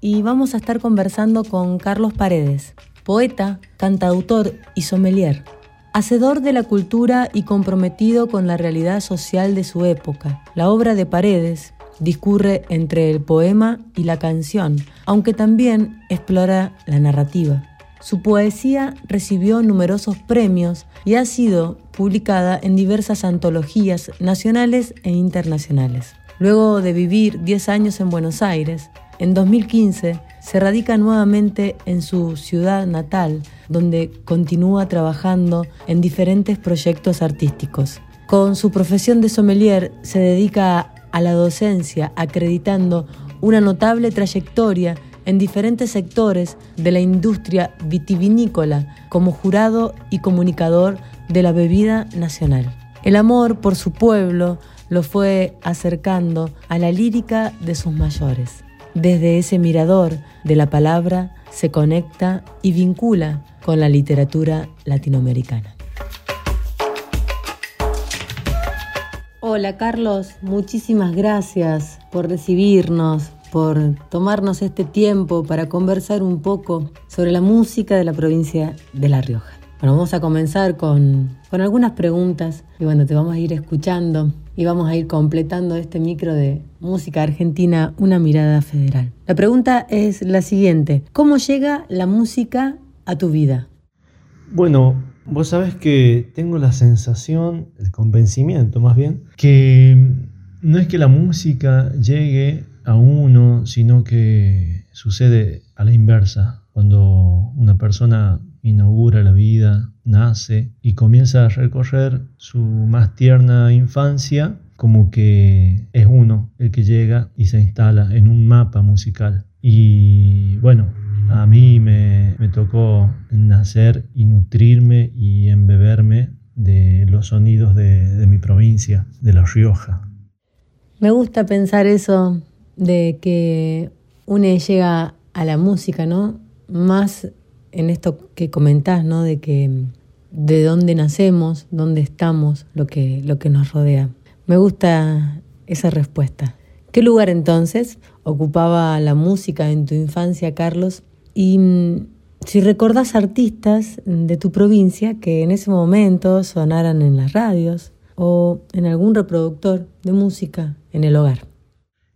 y vamos a estar conversando con Carlos Paredes, poeta, cantautor y sommelier, hacedor de la cultura y comprometido con la realidad social de su época. La obra de Paredes discurre entre el poema y la canción, aunque también explora la narrativa. Su poesía recibió numerosos premios y ha sido publicada en diversas antologías nacionales e internacionales. Luego de vivir 10 años en Buenos Aires, en 2015 se radica nuevamente en su ciudad natal, donde continúa trabajando en diferentes proyectos artísticos. Con su profesión de sommelier se dedica a la docencia, acreditando una notable trayectoria en diferentes sectores de la industria vitivinícola como jurado y comunicador de la bebida nacional. El amor por su pueblo lo fue acercando a la lírica de sus mayores. Desde ese mirador de la palabra se conecta y vincula con la literatura latinoamericana. Hola Carlos, muchísimas gracias por recibirnos, por tomarnos este tiempo para conversar un poco sobre la música de la provincia de La Rioja. Bueno, vamos a comenzar con, con algunas preguntas y bueno, te vamos a ir escuchando y vamos a ir completando este micro de música argentina, una mirada federal. La pregunta es la siguiente, ¿cómo llega la música a tu vida? Bueno, vos sabés que tengo la sensación, el convencimiento más bien, que no es que la música llegue a uno, sino que sucede a la inversa. Cuando una persona inaugura la vida, nace y comienza a recorrer su más tierna infancia, como que es uno el que llega y se instala en un mapa musical. Y bueno, a mí me, tocó nacer y nutrirme y embeberme de los sonidos de, de mi provincia, de La Rioja. Me gusta pensar eso de que uno llega a la música, ¿no? Más en esto que comentás, ¿no? De que de dónde nacemos, dónde estamos, lo que, lo que nos rodea. Me gusta esa respuesta. ¿Qué lugar entonces ocupaba la música en tu infancia, Carlos? Y mm, si recordás artistas de tu provincia que en ese momento sonaran en las radios o en algún reproductor de música en el hogar.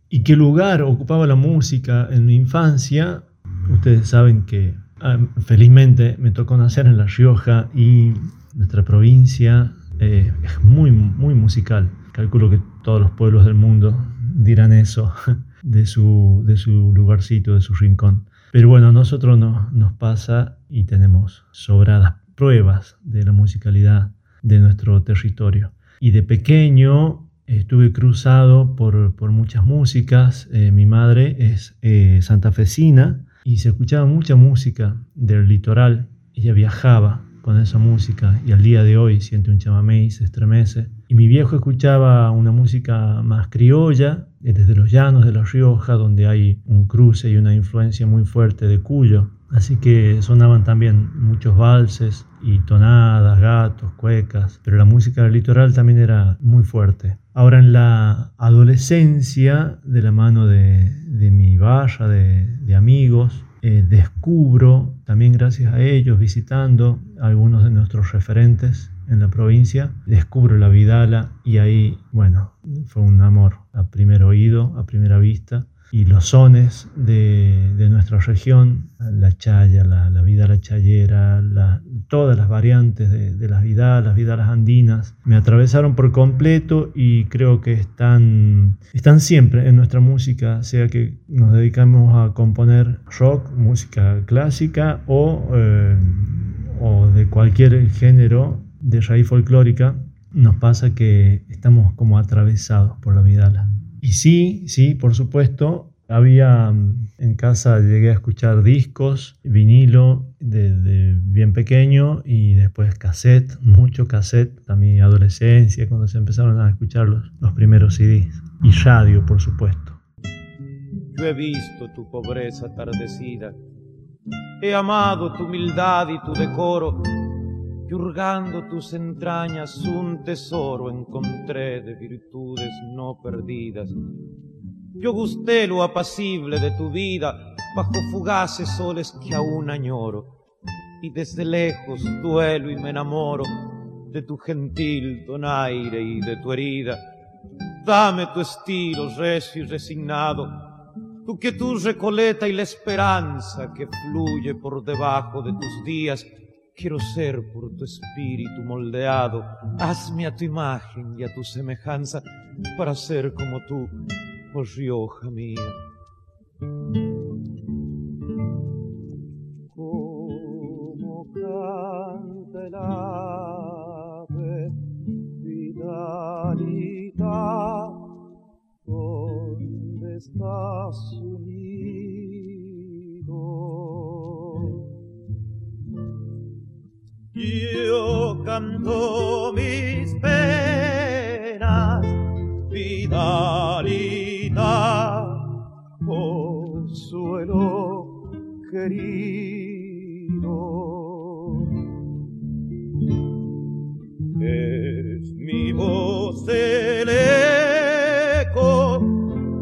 ¿Y qué lugar ocupaba la música en mi infancia? Ustedes saben que felizmente me tocó nacer en La Rioja y nuestra provincia eh, es muy, muy musical. Calculo que todos los pueblos del mundo dirán eso de su, de su lugarcito, de su rincón. Pero bueno, a nosotros no, nos pasa y tenemos sobradas pruebas de la musicalidad de nuestro territorio. Y de pequeño estuve cruzado por, por muchas músicas. Eh, mi madre es eh, santafesina y se escuchaba mucha música del litoral. Ella viajaba con esa música y al día de hoy siente un chamamé y se estremece. Y mi viejo escuchaba una música más criolla, desde los llanos de La Rioja, donde hay un cruce y una influencia muy fuerte de Cuyo. Así que sonaban también muchos valses y tonadas, gatos, cuecas, pero la música del litoral también era muy fuerte. Ahora en la adolescencia, de la mano de, mi barra, de, amigos, eh, descubro, también gracias a ellos, visitando algunos de nuestros referentes en la provincia, descubro la Vidala y ahí, bueno, fue un amor a primer oído, a primera vista y los sones de, nuestra región, la chaya, la, vida la chayera, todas las variantes de, las vidalas, las vidalas andinas, me atravesaron por completo y creo que están, siempre en nuestra música, sea que nos dedicamos a componer rock, música clásica o, eh, o de cualquier género de raíz folclórica, nos pasa que estamos como atravesados por la vidala. Y sí, sí, por supuesto, había mm, en casa, llegué a escuchar discos, vinilo desde bien pequeño y después cassette, mucho cassette, también mi adolescencia, cuando se empezaron a escuchar los, los primeros CDs. Y radio, por supuesto. Yo he visto tu pobreza atardecida, he amado tu humildad y tu decoro, y hurgando tus entrañas un tesoro encontré de virtudes no perdidas yo gusté lo apacible de tu vida bajo fugaces soles que aún añoro, y desde lejos duelo y me enamoro de tu gentil donaire y de tu herida. Dame tu estilo recio y resignado, tu quietud recoleta y la esperanza que fluye por debajo de tus días. Quiero ser por tu espíritu moldeado, hazme a tu imagen y a tu semejanza para ser como tú oh Rioja mía. Como canta el ave, Vidalita, ¿dónde estás unido? Yo canto mis penas, Vidalita consuelo querido. Es mi voz el eco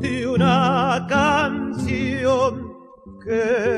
de una canción que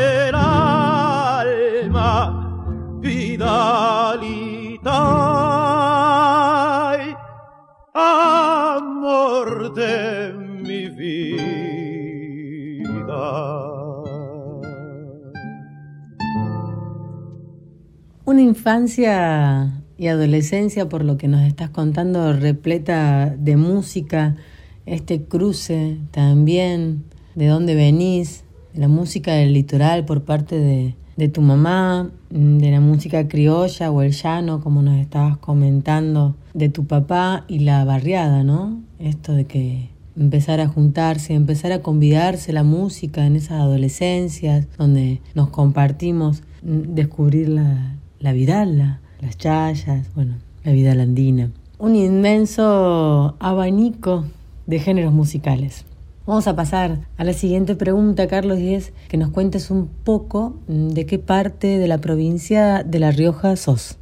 infancia y adolescencia, por lo que nos estás contando, repleta de música, este cruce también de dónde venís, la música del litoral por parte de, de tu mamá, de la música criolla o el llano, como nos estabas comentando, de tu papá y la barriada, ¿no? Esto de que empezar a juntarse, empezar a convidarse la música en esas adolescencias donde nos compartimos, mm, descubrir la, la vidala, las chayas, bueno, la vida andina. Un inmenso abanico de géneros musicales. Vamos a pasar a la siguiente pregunta, Carlos, y es que nos cuentes un poco mm, de qué parte de la provincia de La Rioja sos.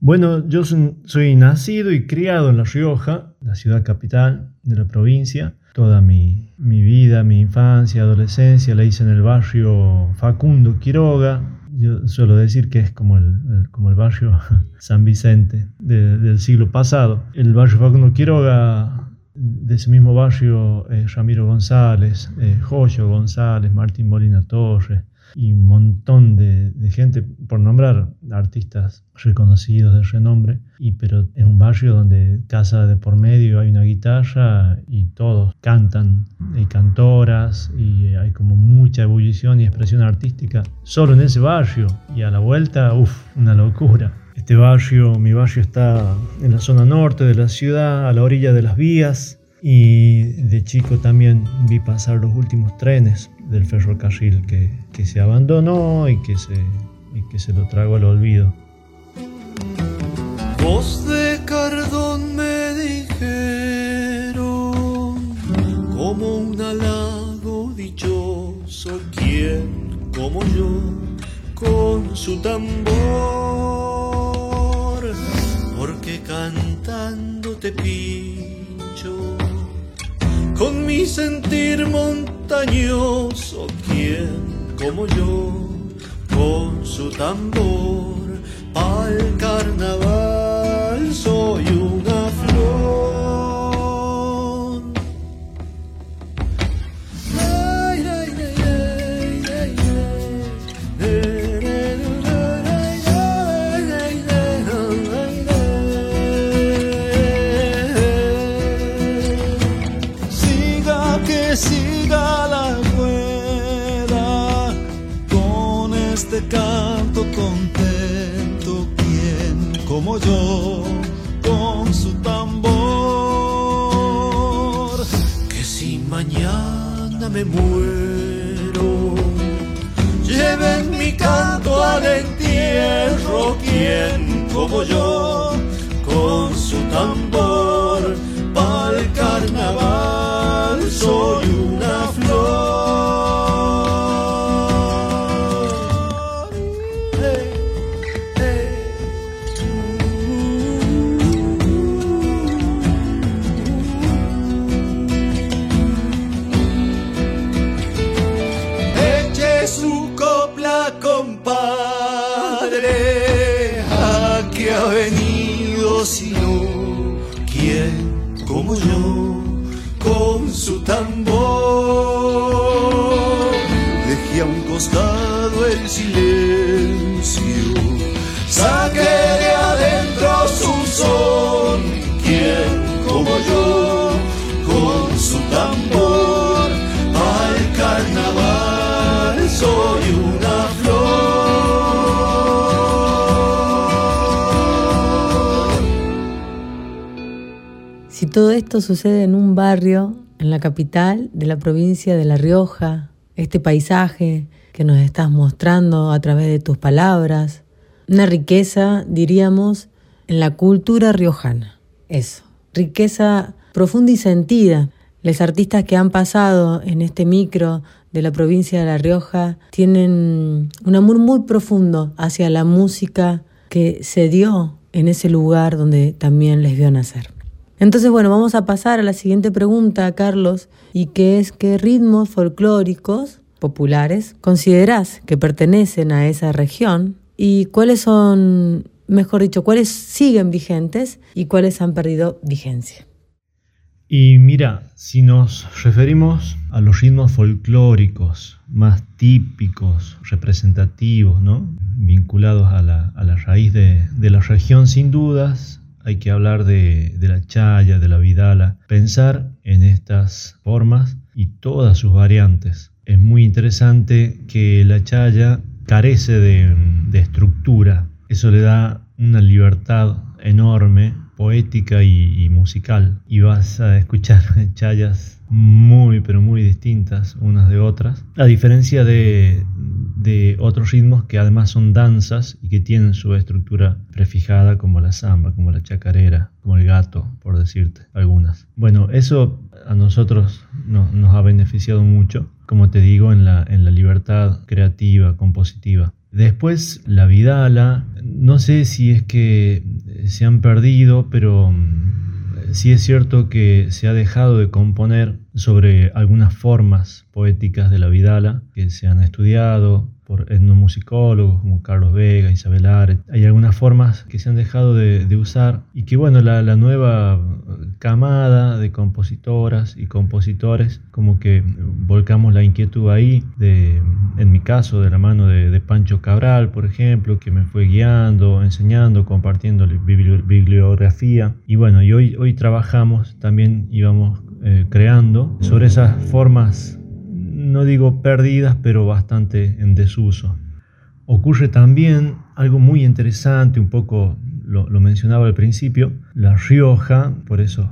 Bueno, yo soy nacido y criado en La Rioja, la ciudad capital de la provincia. Toda mi, vida, mi infancia, adolescencia la hice en el barrio Facundo Quiroga. Yo suelo decir que es como el, como el barrio San Vicente del siglo pasado. El barrio Facundo Quiroga de ese mismo barrio eh, Ramiro González, eh, Joyo González, Martín Molina Torres y un montón de, gente, por nombrar artistas reconocidos de renombre, y, pero es un barrio donde casa de por medio hay una guitarra y todos cantan, hay cantoras y hay como mucha ebullición y expresión artística solo en ese barrio y a la vuelta, uff, una locura. Este barrio, mi barrio está en la zona norte de la ciudad, a la orilla de las vías, y de chico también vi pasar los últimos trenes del ferrocarril que, que se abandonó y que se, que se lo trago al olvido. Voz de cardón me dijeron, como un halago dichoso, quien como yo, con su tambor, porque cantando te pincho, con mi sentir montañoso, quien como yo? Con su tambor al carnaval soy una todo esto sucede en un barrio, en la capital de la provincia de La Rioja, este paisaje que nos estás mostrando a través de tus palabras, una riqueza, diríamos, en la cultura riojana. Eso, riqueza profunda y sentida. Los artistas que han pasado en este micro de la provincia de La Rioja tienen un amor muy profundo hacia la música que se dio en ese lugar donde también les vio nacer. Entonces, bueno, vamos a pasar a la siguiente pregunta, Carlos, y que es qué ritmos folclóricos populares considerás que pertenecen a esa región y cuáles son, mejor dicho, cuáles siguen vigentes y cuáles han perdido vigencia. Y mira, si nos referimos a los ritmos folclóricos más típicos, representativos, ¿no? vinculados a la, raíz de, de la región, sin dudas, hay que hablar de, la chaya, de la vidala, pensar en estas formas y todas sus variantes. Es muy interesante que la chaya carece de, estructura. Eso le da una libertad enorme, poética y, y, musical. Y vas a escuchar chayas muy, pero muy distintas unas de otras. A diferencia de, otros ritmos que además son danzas y que tienen su estructura prefijada como la samba, como la chacarera, como el gato, por decirte algunas. Bueno, eso a nosotros nos ha beneficiado mucho, como te digo, en la, en la libertad creativa, compositiva. Después la vidala, no sé si es que se han perdido, pero mm, sí es cierto que se ha dejado de componer sobre algunas formas poéticas de la Vidala que se han estudiado por etnomusicólogos como Carlos Vega, Isabel Aret. Hay algunas formas que se han dejado de, usar y que bueno, la, nueva camada de compositoras y compositores como que volcamos la inquietud ahí, de, en mi caso de la mano de, Pancho Cabral, por ejemplo, que me fue guiando, enseñando, compartiendo bibliografía y bueno, y hoy, hoy trabajamos, también íbamos eh, creando sobre esas formas, no digo perdidas, pero bastante en desuso. Ocurre también algo muy interesante, un poco lo, mencionaba al principio, La Rioja, por esos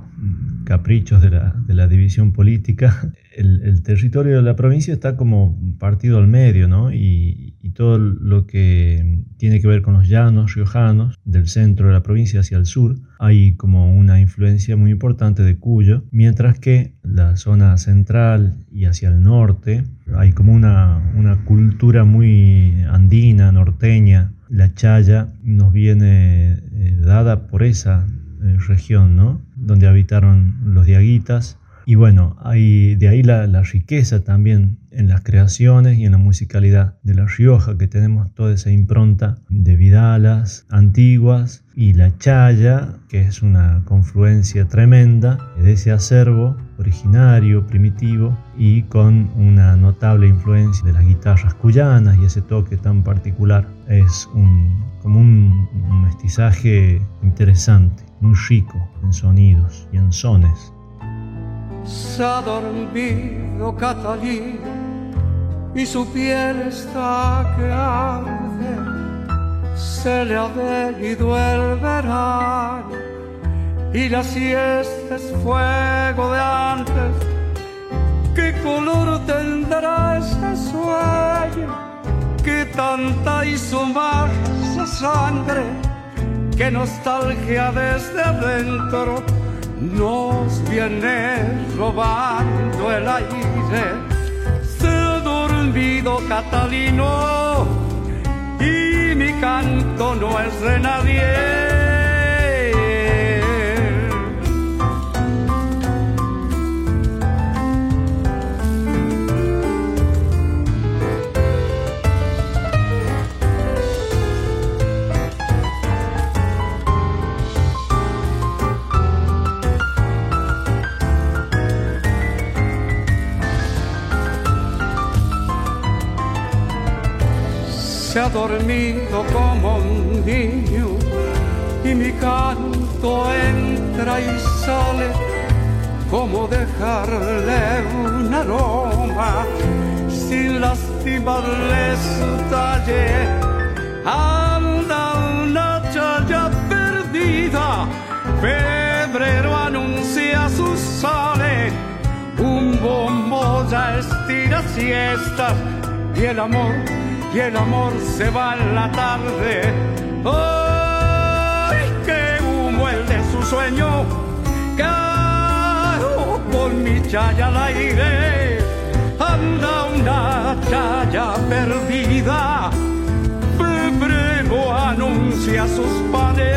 caprichos de la, división política, el, territorio de la provincia está como partido al medio, ¿no? Y, todo lo que tiene que ver con los llanos riojanos, del centro de la provincia hacia el sur, hay como una influencia muy importante de Cuyo, mientras que la zona central y hacia el norte hay como una, una cultura muy andina, norteña. La chaya nos viene eh, dada por esa eh, región, ¿no? donde habitaron los diaguitas. Y bueno, hay, de ahí la, riqueza también en las creaciones y en la musicalidad de La Rioja, que tenemos toda esa impronta de vidalas antiguas y la chaya, que es una confluencia tremenda de ese acervo originario, primitivo y con una notable influencia de las guitarras cuyanas y ese toque tan particular. Es un, como un, un mestizaje interesante, muy rico en sonidos y en sones se ha dormido Catalina y su piel está que arde. Se le ha venido el verano y la siesta es fuego de antes. ¿Qué color tendrá ese sueño? ¿Qué tanta hizo más sangre? ¿Qué nostalgia desde adentro? Nos viene robando el aire. Se ha dormido Catalino y mi canto no es de nadie. Se ha dormido como un niño y mi canto entra y sale como dejarle un aroma. Sin lastimarle su talle. Anda una chaya perdida, febrero anuncia su sale, un bombo ya estira siestas y el amor y el amor se va en la tarde. ¡Ay, qué humo el de su sueño! Caro por mi chaya al aire, anda una chaya perdida. Febrero anuncia sus panes.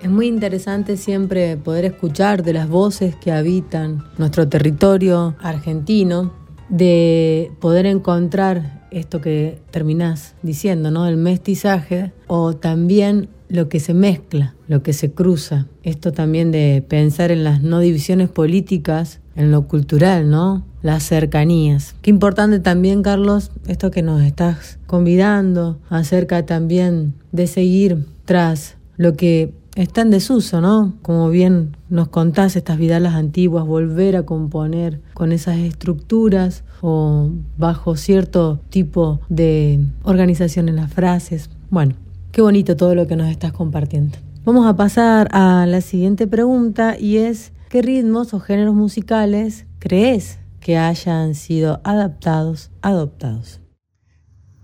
Es muy interesante siempre poder escuchar de las voces que habitan nuestro territorio argentino de poder encontrar esto que terminás diciendo, ¿no? El mestizaje o también lo que se mezcla, lo que se cruza. Esto también de pensar en las no divisiones políticas, en lo cultural, ¿no? Las cercanías. Qué importante también, Carlos, esto que nos estás convidando acerca también de seguir tras lo que está en desuso, ¿no? Como bien nos contás estas vidalas antiguas, volver a componer con esas estructuras o bajo cierto tipo de organización en las frases. Bueno, qué bonito todo lo que nos estás compartiendo. Vamos a pasar a la siguiente pregunta y es, ¿qué ritmos o géneros musicales crees que hayan sido adaptados, adoptados?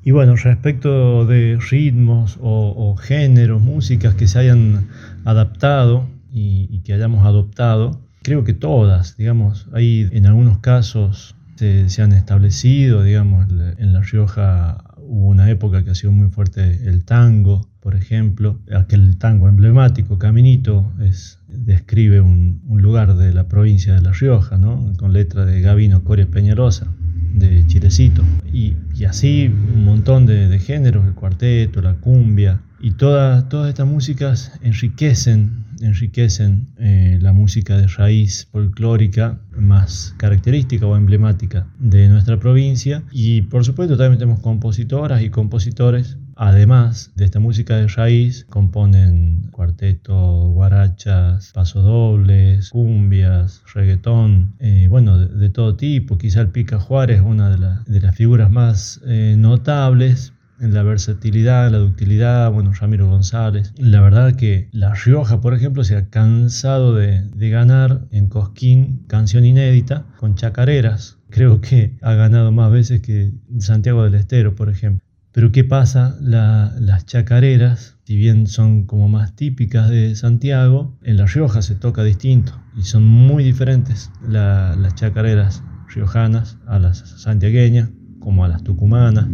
Y bueno, respecto de ritmos o, géneros, músicas que se hayan adaptado y, que hayamos adoptado, creo que todas, digamos, hay en algunos casos se, han establecido, digamos, en La Rioja hubo una época que ha sido muy fuerte el tango, por ejemplo, aquel tango emblemático, Caminito, es, describe un, un lugar de la provincia de La Rioja, ¿no? con letra de Gavino Coria Peñarosa de Chilecito. Y, así un montón de, géneros, el cuarteto, la cumbia. Y todas todas estas músicas enriquecen, enriquecen eh, la música de raíz folclórica más característica o emblemática de nuestra provincia. Y por supuesto también tenemos compositoras y compositores Además de esta música de raíz, componen cuartetos, guarachas, pasodobles, cumbias, reggaetón, eh, bueno, de, todo tipo. Quizá el Pica Juárez es una de, las figuras más eh, notables en la versatilidad, la ductilidad, bueno, Ramiro González. La verdad que La Rioja, por ejemplo, se ha cansado de, de, ganar en Cosquín canción inédita con chacareras. Creo que ha ganado más veces que Santiago del Estero, por ejemplo. Pero ¿qué pasa? las chacareras, si bien son como más típicas de Santiago, en La Rioja se toca distinto y son muy diferentes las chacareras riojanas a las santiagueñas, como a las tucumanas.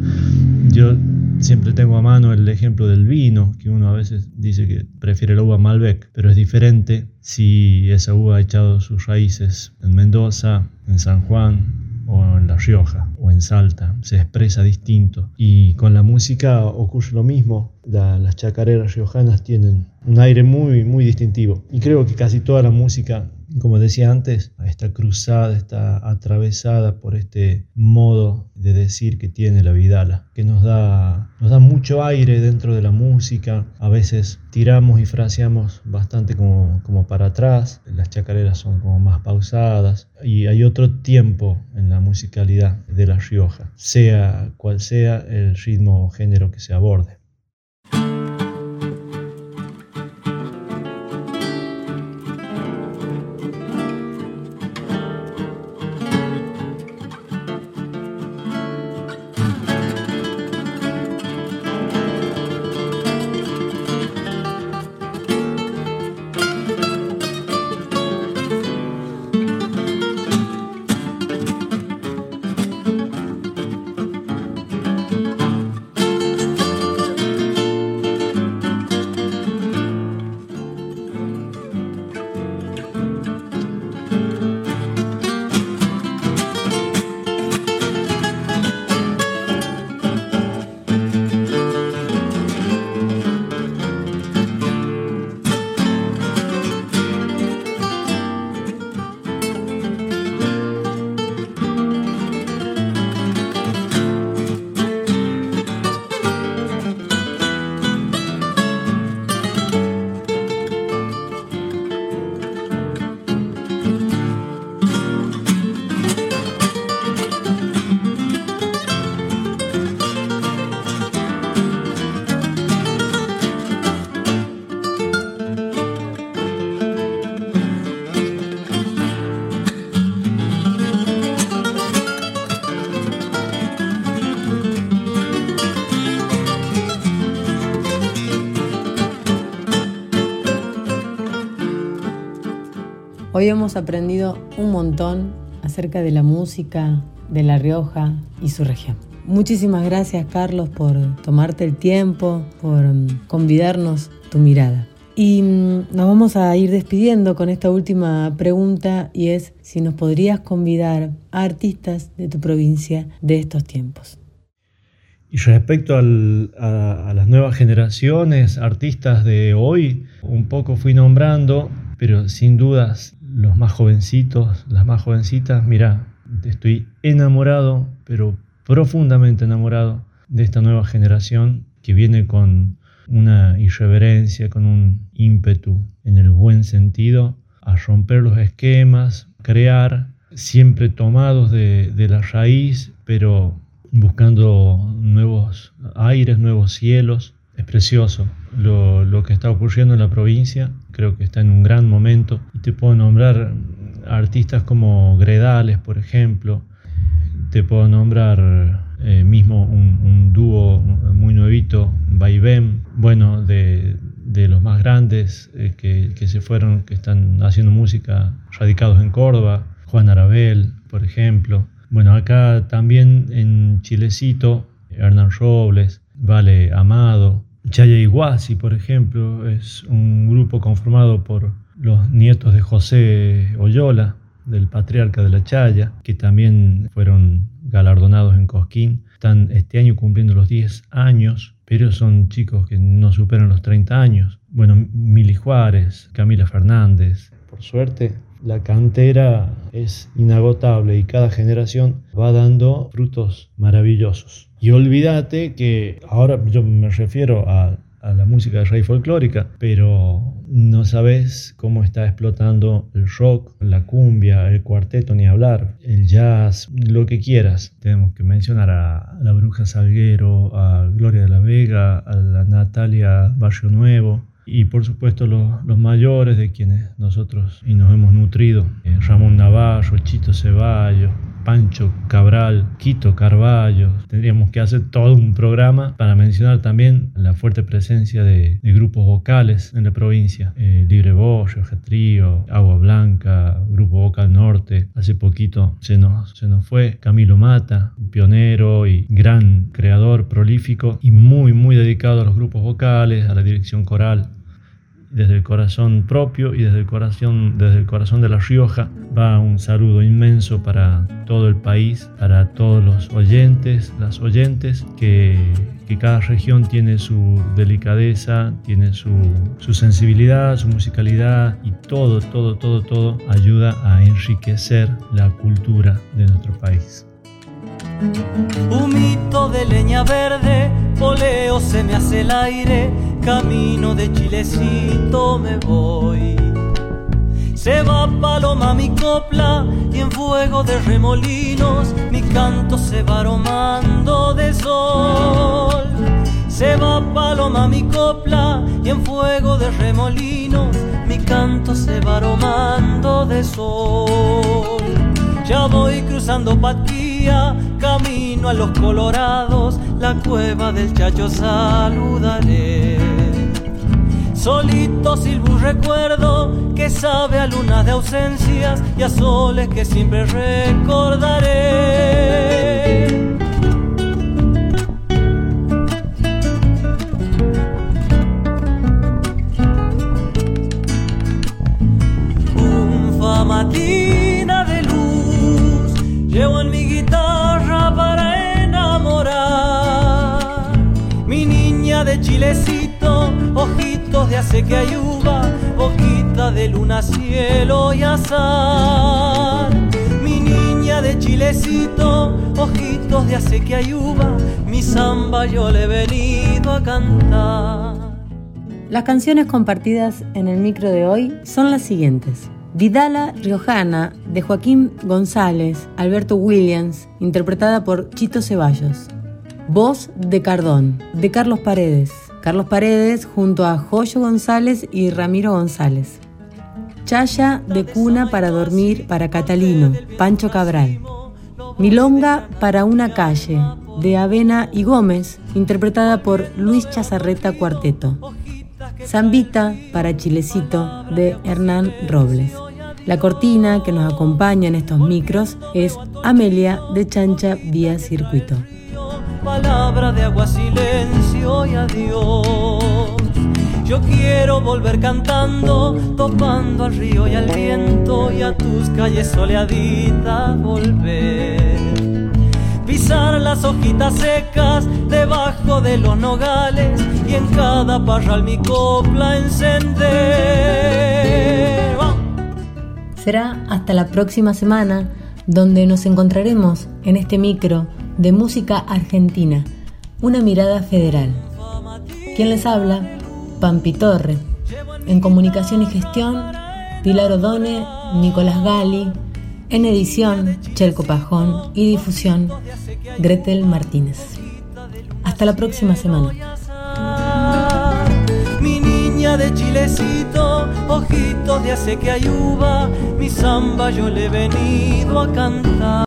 Yo siempre tengo a mano el ejemplo del vino, que uno a veces dice que prefiere la uva Malbec, pero es diferente si esa uva ha echado sus raíces en Mendoza, en San Juan, o en La Rioja o en Salta, se expresa distinto. Y con la música ocurre lo mismo, las chacareras riojanas tienen un aire muy, muy distintivo. Y creo que casi toda la música como decía antes, está cruzada, está atravesada por este modo de decir que tiene la Vidala, que nos da, nos da mucho aire dentro de la música, a veces tiramos y fraseamos bastante como, como para atrás, las chacareras son como más pausadas y hay otro tiempo en la musicalidad de La Rioja, sea cual sea el ritmo o género que se aborde. Hoy hemos aprendido un montón acerca de la música de La Rioja y su región. Muchísimas gracias Carlos por tomarte el tiempo, por mm, convidarnos tu mirada. Y mm, nos vamos a ir despidiendo con esta última pregunta y es si nos podrías convidar a artistas de tu provincia de estos tiempos. Y respecto a, las nuevas generaciones, artistas de hoy, un poco fui nombrando, pero sin dudas los más jovencitos, las más jovencitas, mira, estoy enamorado, pero profundamente enamorado de esta nueva generación que viene con una irreverencia, con un ímpetu en el buen sentido, a romper los esquemas, crear, siempre tomados de, la raíz, pero buscando nuevos aires, nuevos cielos. Es precioso lo, que está ocurriendo en la provincia, creo que está en un gran momento. Y te puedo nombrar artistas como Gredales, por ejemplo, te puedo nombrar eh, mismo un, dúo muy nuevito, Vaivén, bueno, de, de, los más grandes eh, que, que, se fueron, que están haciendo música radicados en Córdoba, Juan Arabel, por ejemplo. Bueno, acá también en Chilecito, Hernán Robles, Vale Amado, Chaya Iguasi, por ejemplo, es un grupo conformado por los nietos de José Oyola, del patriarca de la Chaya, que también fueron galardonados en Cosquín. Están este año cumpliendo los 10 años, pero son chicos que no superan los 30 años. Bueno, Mili Juárez, Camila Fernández. Por suerte, la cantera es inagotable y cada generación va dando frutos maravillosos. Y olvídate que ahora yo me refiero a, la música de raíz folclórica, pero no sabes cómo está explotando el rock, la cumbia, el cuarteto, ni hablar, el jazz, lo que quieras. Tenemos que mencionar a la Bruja Salguero, a Gloria de la Vega, a Natalia Barrio Nuevo, y por supuesto los, los, mayores de quienes nosotros y nos hemos nutrido, eh, Ramón Navarro, Chito Ceballos, Pancho Cabral, Quito Carballo. Tendríamos que hacer todo un programa para mencionar también la fuerte presencia de, grupos vocales en la provincia. Eh, Libre Voz, Trío, Agua Blanca, Grupo Vocal Norte. Hace poquito se nos, se nos fue Camilo Mata, pionero y gran creador prolífico y muy, muy dedicado a los grupos vocales, a la dirección coral desde el corazón propio y desde el corazón, desde el corazón de La Rioja va un saludo inmenso para todo el país, para todos los oyentes, las oyentes, que, cada región tiene su delicadeza, tiene su, su sensibilidad, su musicalidad y todo, todo, todo, todo ayuda a enriquecer la cultura de nuestro país. Humito de leña verde, poleo se me hace el aire, camino de chilecito me voy. Se va paloma mi copla y en fuego de remolinos mi canto se va aromando de sol. Se va paloma mi copla y en fuego de remolinos mi canto se va aromando de sol. Ya voy cruzando Patquía, camino a los colorados, la cueva del chacho saludaré. Solito silbo recuerdo que sabe a luna de ausencias y a soles que siempre recordaré. Un famatina chilecito, ojitos de hace que hay uva, boquita de luna, cielo y azar. Mi niña de chilecito, ojitos de hace que hay uva, mi samba yo le he venido a cantar. Las canciones compartidas en el micro de hoy son las siguientes. Vidala Riojana de Joaquín González, Alberto Williams, interpretada por Chito Ceballos. Voz de Cardón, de Carlos Paredes. Carlos Paredes junto a Joyo González y Ramiro González. Chaya de Cuna para Dormir para Catalino, Pancho Cabral. Milonga para una calle, de Avena y Gómez, interpretada por Luis Chazarreta Cuarteto. Zambita para Chilecito de Hernán Robles. La cortina que nos acompaña en estos micros es Amelia de Chancha Vía Circuito. Palabra de agua, silencio y adiós. Yo quiero volver cantando, topando al río y al viento y a tus calles soleaditas volver pisar las hojitas secas debajo de los nogales y en cada parral mi copla encender. Será hasta la próxima semana donde nos encontraremos en este micro de música argentina, una mirada federal. ¿Quién les habla? Pampi Torre. En comunicación y gestión, Pilar Odone, Nicolás Gali, en edición, Chelco Pajón y difusión, Gretel Martínez. Hasta la próxima semana. Mi niña de chilecito, ojitos de mi samba yo le he venido a cantar.